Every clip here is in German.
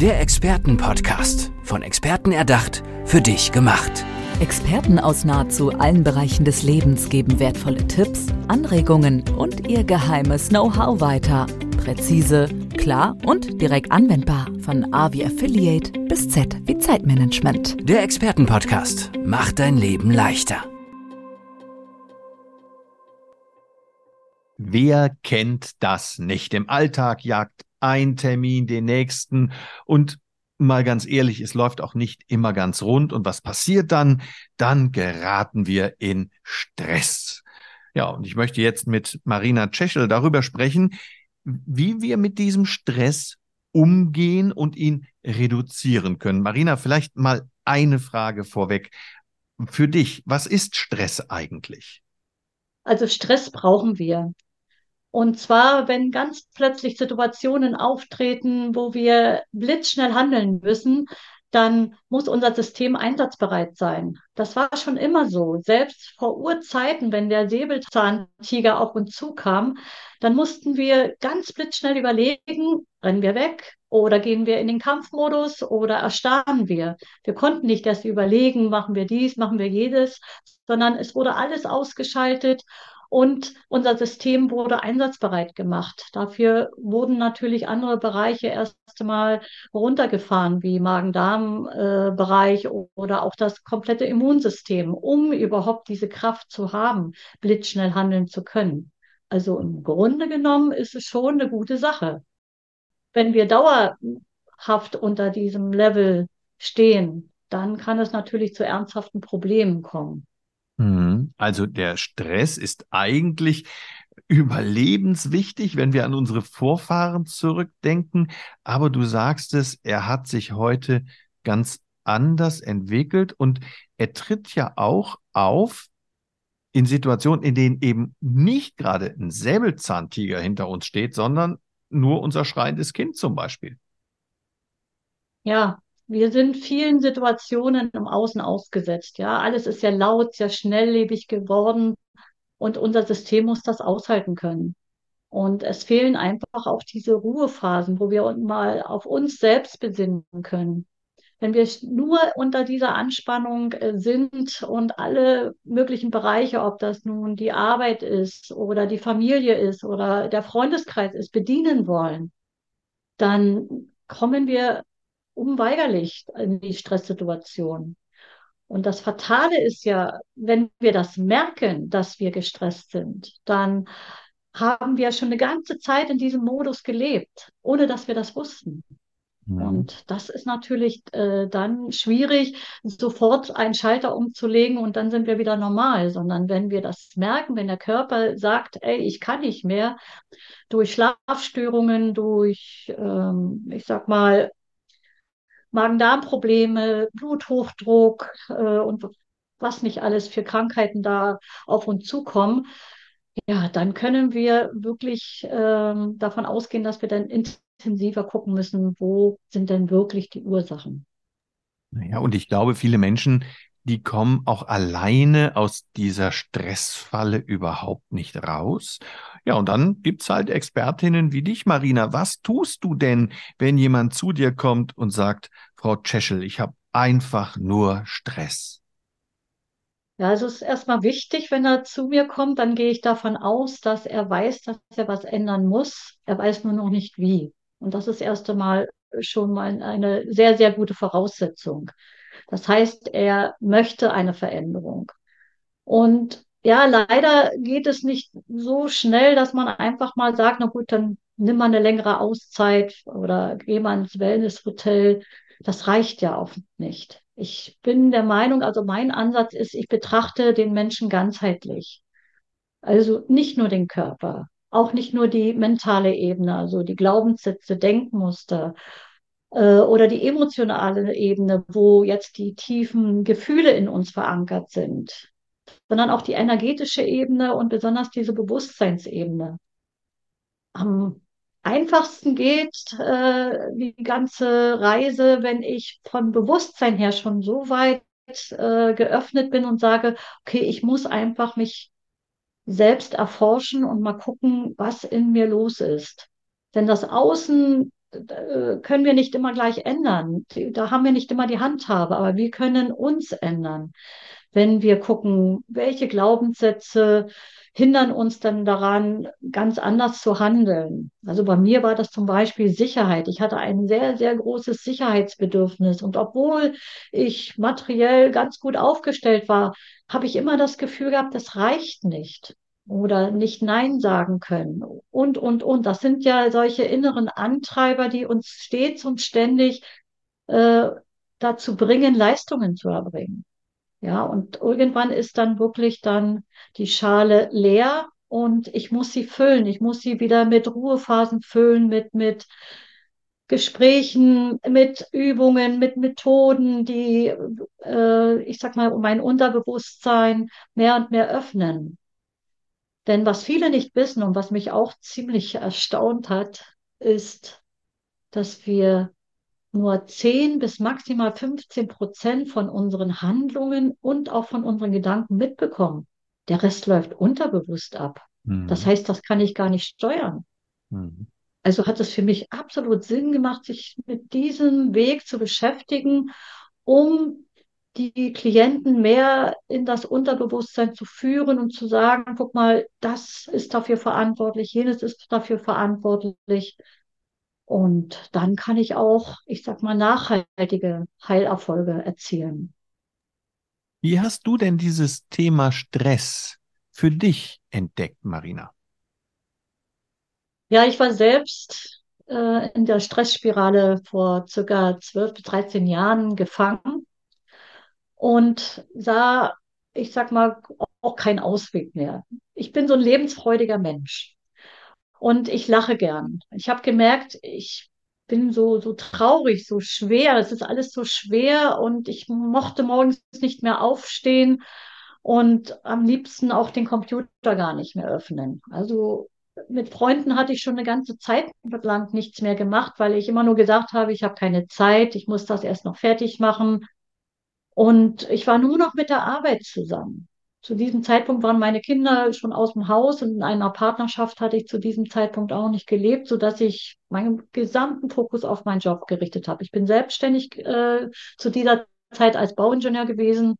Der Expertenpodcast. Von Experten erdacht, für dich gemacht. Experten aus nahezu allen Bereichen des Lebens geben wertvolle Tipps, Anregungen und ihr geheimes Know-how weiter. Präzise, klar und direkt anwendbar. Von A wie Affiliate bis Z wie Zeitmanagement. Der Expertenpodcast macht dein Leben leichter. Wer kennt das nicht? Im Alltag jagt ein Termin den nächsten und mal ganz ehrlich, es läuft auch nicht immer ganz rund. Und was passiert dann? Dann geraten wir in Stress. Ja, und ich möchte jetzt mit Marina Tscheschel darüber sprechen, wie wir mit diesem Stress umgehen und ihn reduzieren können. Marina, vielleicht mal eine Frage vorweg. Für dich, was ist Stress eigentlich? Also Stress brauchen wir. Und zwar, wenn ganz plötzlich Situationen auftreten, wo wir blitzschnell handeln müssen, dann muss unser System einsatzbereit sein. Das war schon immer so. Selbst vor Urzeiten, wenn der Säbelzahntiger auf uns zukam, dann mussten wir ganz blitzschnell überlegen, rennen wir weg oder gehen wir in den Kampfmodus oder erstarren wir. Wir konnten nicht erst überlegen, machen wir dies, machen wir jedes, sondern es wurde alles ausgeschaltet und unser System wurde einsatzbereit gemacht. Dafür wurden natürlich andere Bereiche erst einmal runtergefahren, wie Magen-Darm-Bereich äh, oder auch das komplette Immunsystem, um überhaupt diese Kraft zu haben, blitzschnell handeln zu können. Also im Grunde genommen ist es schon eine gute Sache. Wenn wir dauerhaft unter diesem Level stehen, dann kann es natürlich zu ernsthaften Problemen kommen. Mhm. Also der Stress ist eigentlich überlebenswichtig, wenn wir an unsere Vorfahren zurückdenken. Aber du sagst es, er hat sich heute ganz anders entwickelt und er tritt ja auch auf in Situationen, in denen eben nicht gerade ein Säbelzahntiger hinter uns steht, sondern nur unser schreiendes Kind zum Beispiel. Ja, wir sind vielen Situationen im Außen ausgesetzt. Ja, alles ist sehr laut, sehr schnelllebig geworden und unser System muss das aushalten können. Und es fehlen einfach auch diese Ruhephasen, wo wir mal auf uns selbst besinnen können. Wenn wir nur unter dieser Anspannung äh, sind und alle möglichen Bereiche, ob das nun die Arbeit ist oder die Familie ist oder der Freundeskreis ist, bedienen wollen, dann kommen wir unweigerlich in die Stresssituation. Und das Fatale ist ja, wenn wir das merken, dass wir gestresst sind, dann haben wir schon eine ganze Zeit in diesem Modus gelebt, ohne dass wir das wussten. Ja. Und das ist natürlich äh, dann schwierig, sofort einen Schalter umzulegen und dann sind wir wieder normal, sondern wenn wir das merken, wenn der Körper sagt, ey, ich kann nicht mehr, durch Schlafstörungen, durch, ähm, ich sag mal, Magen-Darm-Probleme, Bluthochdruck äh, und was nicht alles für Krankheiten da auf uns zukommen, ja, dann können wir wirklich ähm, davon ausgehen, dass wir dann intensiver gucken müssen, wo sind denn wirklich die Ursachen. Naja, und ich glaube, viele Menschen die kommen auch alleine aus dieser Stressfalle überhaupt nicht raus. Ja, und dann gibt's halt Expertinnen wie dich, Marina. Was tust du denn, wenn jemand zu dir kommt und sagt, Frau Tscheschel, ich habe einfach nur Stress? Ja, also es ist erstmal wichtig, wenn er zu mir kommt, dann gehe ich davon aus, dass er weiß, dass er was ändern muss. Er weiß nur noch nicht wie. Und das ist erst einmal schon mal eine sehr, sehr gute Voraussetzung. Das heißt, er möchte eine Veränderung. Und ja, leider geht es nicht so schnell, dass man einfach mal sagt, na gut, dann nimm mal eine längere Auszeit oder geh mal ins Wellnesshotel. Das reicht ja oft nicht. Ich bin der Meinung, also mein Ansatz ist, ich betrachte den Menschen ganzheitlich. Also nicht nur den Körper, auch nicht nur die mentale Ebene, also die Glaubenssätze, Denkmuster äh, oder die emotionale Ebene, wo jetzt die tiefen Gefühle in uns verankert sind, sondern auch die energetische Ebene und besonders diese Bewusstseinsebene. Am einfachsten geht äh, die ganze Reise, wenn ich von Bewusstsein her schon so weit äh, geöffnet bin und sage, okay, ich muss einfach mich selbst erforschen und mal gucken, was in mir los ist. Denn das Außen können wir nicht immer gleich ändern. Da haben wir nicht immer die Handhabe, aber wir können uns ändern, wenn wir gucken, welche Glaubenssätze hindern uns dann daran, ganz anders zu handeln. Also bei mir war das zum Beispiel Sicherheit. Ich hatte ein sehr, sehr großes Sicherheitsbedürfnis. Und obwohl ich materiell ganz gut aufgestellt war, habe ich immer das Gefühl gehabt, das reicht nicht oder nicht Nein sagen können und, und, und. Das sind ja solche inneren Antreiber, die uns stets und ständig äh, dazu bringen, Leistungen zu erbringen. Ja, und irgendwann ist dann wirklich dann die Schale leer und ich muss sie füllen. Ich muss sie wieder mit Ruhephasen füllen, mit, mit Gesprächen, mit Übungen, mit Methoden, die, äh, ich sag mal, mein Unterbewusstsein mehr und mehr öffnen. Denn was viele nicht wissen und was mich auch ziemlich erstaunt hat, ist, dass wir nur 10 bis maximal 15 Prozent von unseren Handlungen und auch von unseren Gedanken mitbekommen. Der Rest läuft unterbewusst ab. Mhm. Das heißt, das kann ich gar nicht steuern. Mhm. Also hat es für mich absolut Sinn gemacht, sich mit diesem Weg zu beschäftigen, um die Klienten mehr in das Unterbewusstsein zu führen und zu sagen, guck mal, das ist dafür verantwortlich, jenes ist dafür verantwortlich. Und dann kann ich auch, ich sag mal, nachhaltige Heilerfolge erzielen. Wie hast du denn dieses Thema Stress für dich entdeckt, Marina? Ja, ich war selbst äh, in der Stressspirale vor circa 12 bis 13 Jahren gefangen und sah, ich sag mal, auch keinen Ausweg mehr. Ich bin so ein lebensfreudiger Mensch. Und ich lache gern. Ich habe gemerkt, ich bin so, so traurig, so schwer. Es ist alles so schwer und ich mochte morgens nicht mehr aufstehen und am liebsten auch den Computer gar nicht mehr öffnen. Also mit Freunden hatte ich schon eine ganze Zeit lang nichts mehr gemacht, weil ich immer nur gesagt habe, ich habe keine Zeit, ich muss das erst noch fertig machen. Und ich war nur noch mit der Arbeit zusammen. Zu diesem Zeitpunkt waren meine Kinder schon aus dem Haus und in einer Partnerschaft hatte ich zu diesem Zeitpunkt auch nicht gelebt, so dass ich meinen gesamten Fokus auf meinen Job gerichtet habe. Ich bin selbstständig äh, zu dieser Zeit als Bauingenieur gewesen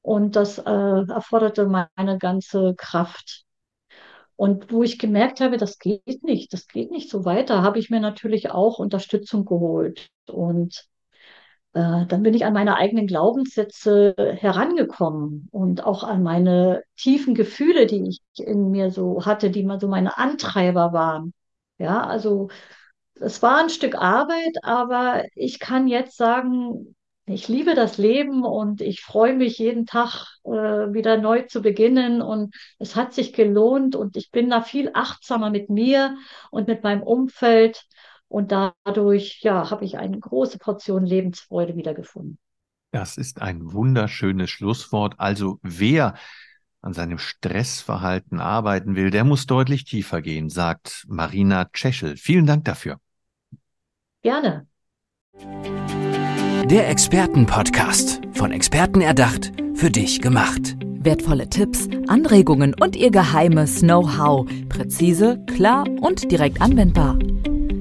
und das äh, erforderte meine ganze Kraft. Und wo ich gemerkt habe, das geht nicht, das geht nicht so weiter, habe ich mir natürlich auch Unterstützung geholt. Und dann bin ich an meine eigenen Glaubenssätze herangekommen und auch an meine tiefen Gefühle, die ich in mir so hatte, die mal so meine Antreiber waren. Ja, also es war ein Stück Arbeit, aber ich kann jetzt sagen, ich liebe das Leben und ich freue mich jeden Tag äh, wieder neu zu beginnen und es hat sich gelohnt und ich bin da viel achtsamer mit mir und mit meinem Umfeld und dadurch, ja, habe ich eine große Portion Lebensfreude wiedergefunden. Das ist ein wunderschönes Schlusswort. Also wer an seinem Stressverhalten arbeiten will, der muss deutlich tiefer gehen, sagt Marina Czeschel. Vielen Dank dafür. Gerne. Der Expertenpodcast. Von Experten erdacht, für dich gemacht. Wertvolle Tipps, Anregungen und ihr geheimes Know-how. Präzise, klar und direkt anwendbar.